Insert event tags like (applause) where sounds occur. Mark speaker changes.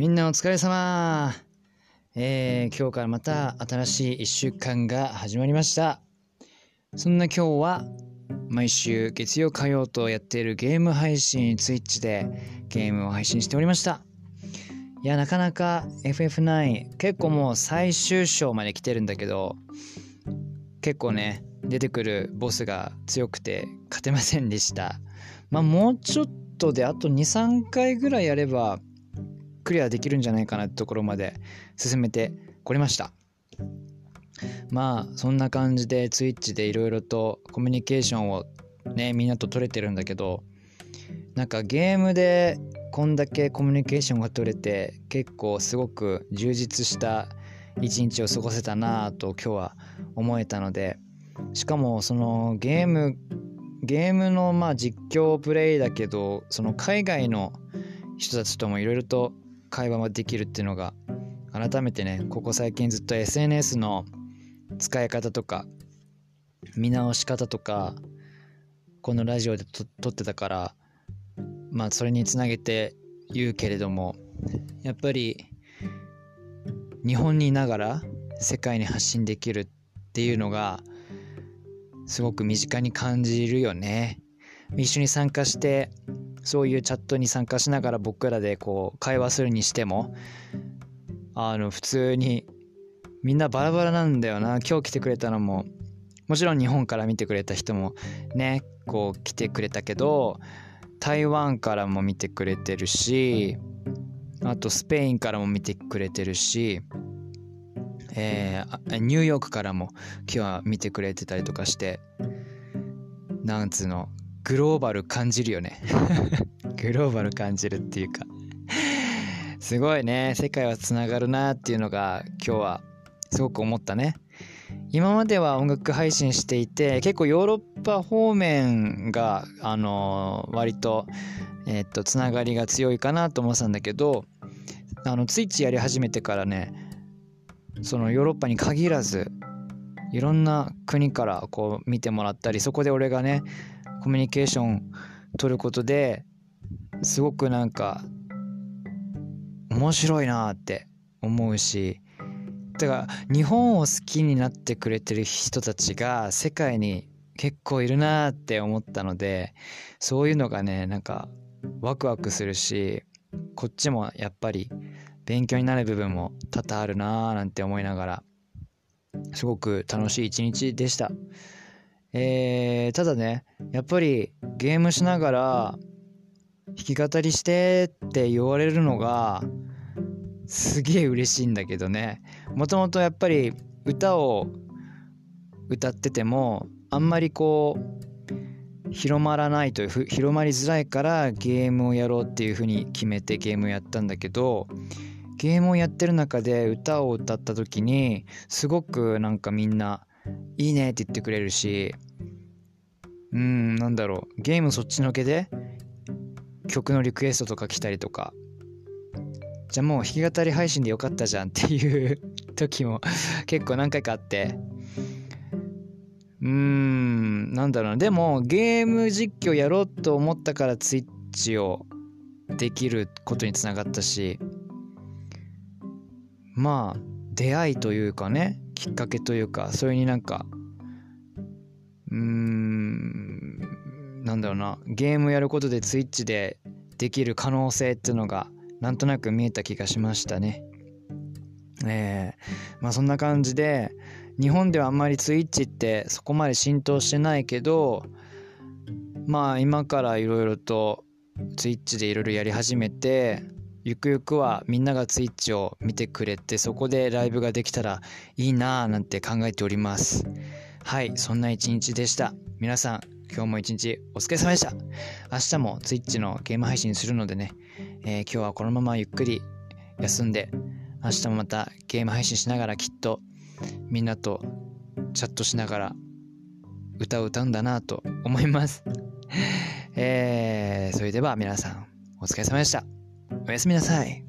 Speaker 1: みんなお疲れ様。えー、今日からまた新しい1週間が始まりました。そんな今日は毎週月曜火曜とやっているゲーム配信 Twitch でゲームを配信しておりました。いやなかなか FF9 結構もう最終章まで来てるんだけど結構ね出てくるボスが強くて勝てませんでした。まあもうちょっとであと23回ぐらいやればクリアできるんじゃないかなってところまで進めてこれました。まあそんな感じで Twitch でいろいろとコミュニケーションをねみんなと取れてるんだけどなんかゲームでこんだけコミュニケーションが取れて結構すごく充実した一日を過ごせたなぁと今日は思えたのでしかもそのゲームゲームのまあ実況プレイだけどその海外の人たちともいろいろと会話ができるっていうのが改めてねここ最近ずっと SNS の使い方とか見直し方とかこのラジオで撮ってたからまあそれにつなげて言うけれどもやっぱり日本にいながら世界に発信できるっていうのがすごく身近に感じるよね。一緒に参加してそういうチャットに参加しながら僕らでこう会話するにしてもあの普通にみんなバラバラなんだよな。今日来てくれたのももちろん日本から見てくれた人もねこう来てくれたけど台湾からも見てくれてるしあとスペインからも見てくれてるし、えー、ニューヨークからも今日は見てくれてたりとかしてなんつうのグローバル感じるよね。(laughs) グローバル感じるっていうか。すごいね。世界はつながるなっていうのが今日はすごく思ったね。今までは音楽配信していて結構ヨーロッパ方面があの割とえっとつながりが強いかなと思ってたんだけどあのツイッチやり始めてからねそのヨーロッパに限らずいろんな国からこう見てもらったりそこで俺がねコミュニケーション取ることですごくなんか面白いなって思うしだから日本を好きになってくれてる人たちが世界に結構いるなって思ったのでそういうのがねなんかワクワクするしこっちもやっぱり勉強になる部分も多々あるなーなんて思いながらすごく楽しい一日でした。えー、ただねやっぱりゲームしながら弾き語りしてって言われるのがすげえ嬉しいんだけどね。もともとやっぱり歌を歌っててもあんまりこう広まらないという広まりづらいからゲームをやろうっていうふうに決めてゲームをやったんだけどゲームをやってる中で歌を歌った時にすごくなんかみんないいねって言ってくれるし、うん、なんだろう、ゲームそっちのけで曲のリクエストとか来たりとか、じゃあもう弾き語り配信でよかったじゃんっていう (laughs) 時も結構何回かあって、うーん、なんだろうな。でも、ゲーム実況やろうと思ったからツイッチをできることにつながったし、まあ、出会いというかね、きっかけというかそれになんかうーんなんだろうなゲームやることで Twitch でできる可能性っていうのがなんとなく見えた気がしましたね。えー、まあそんな感じで日本ではあんまり Twitch ってそこまで浸透してないけどまあ今からいろいろと Twitch でいろいろやり始めてゆくゆくはみんながツイッチを見てくれてそこでライブができたらいいなぁなんて考えております。はいそんな一日でした。皆さん今日も一日お疲れ様でした。明日もツイッチのゲーム配信するのでね、えー、今日はこのままゆっくり休んで明日もまたゲーム配信しながらきっとみんなとチャットしながら歌を歌うんだなと思います。えー、それでは皆さんお疲れ様でした。おやすみなさい。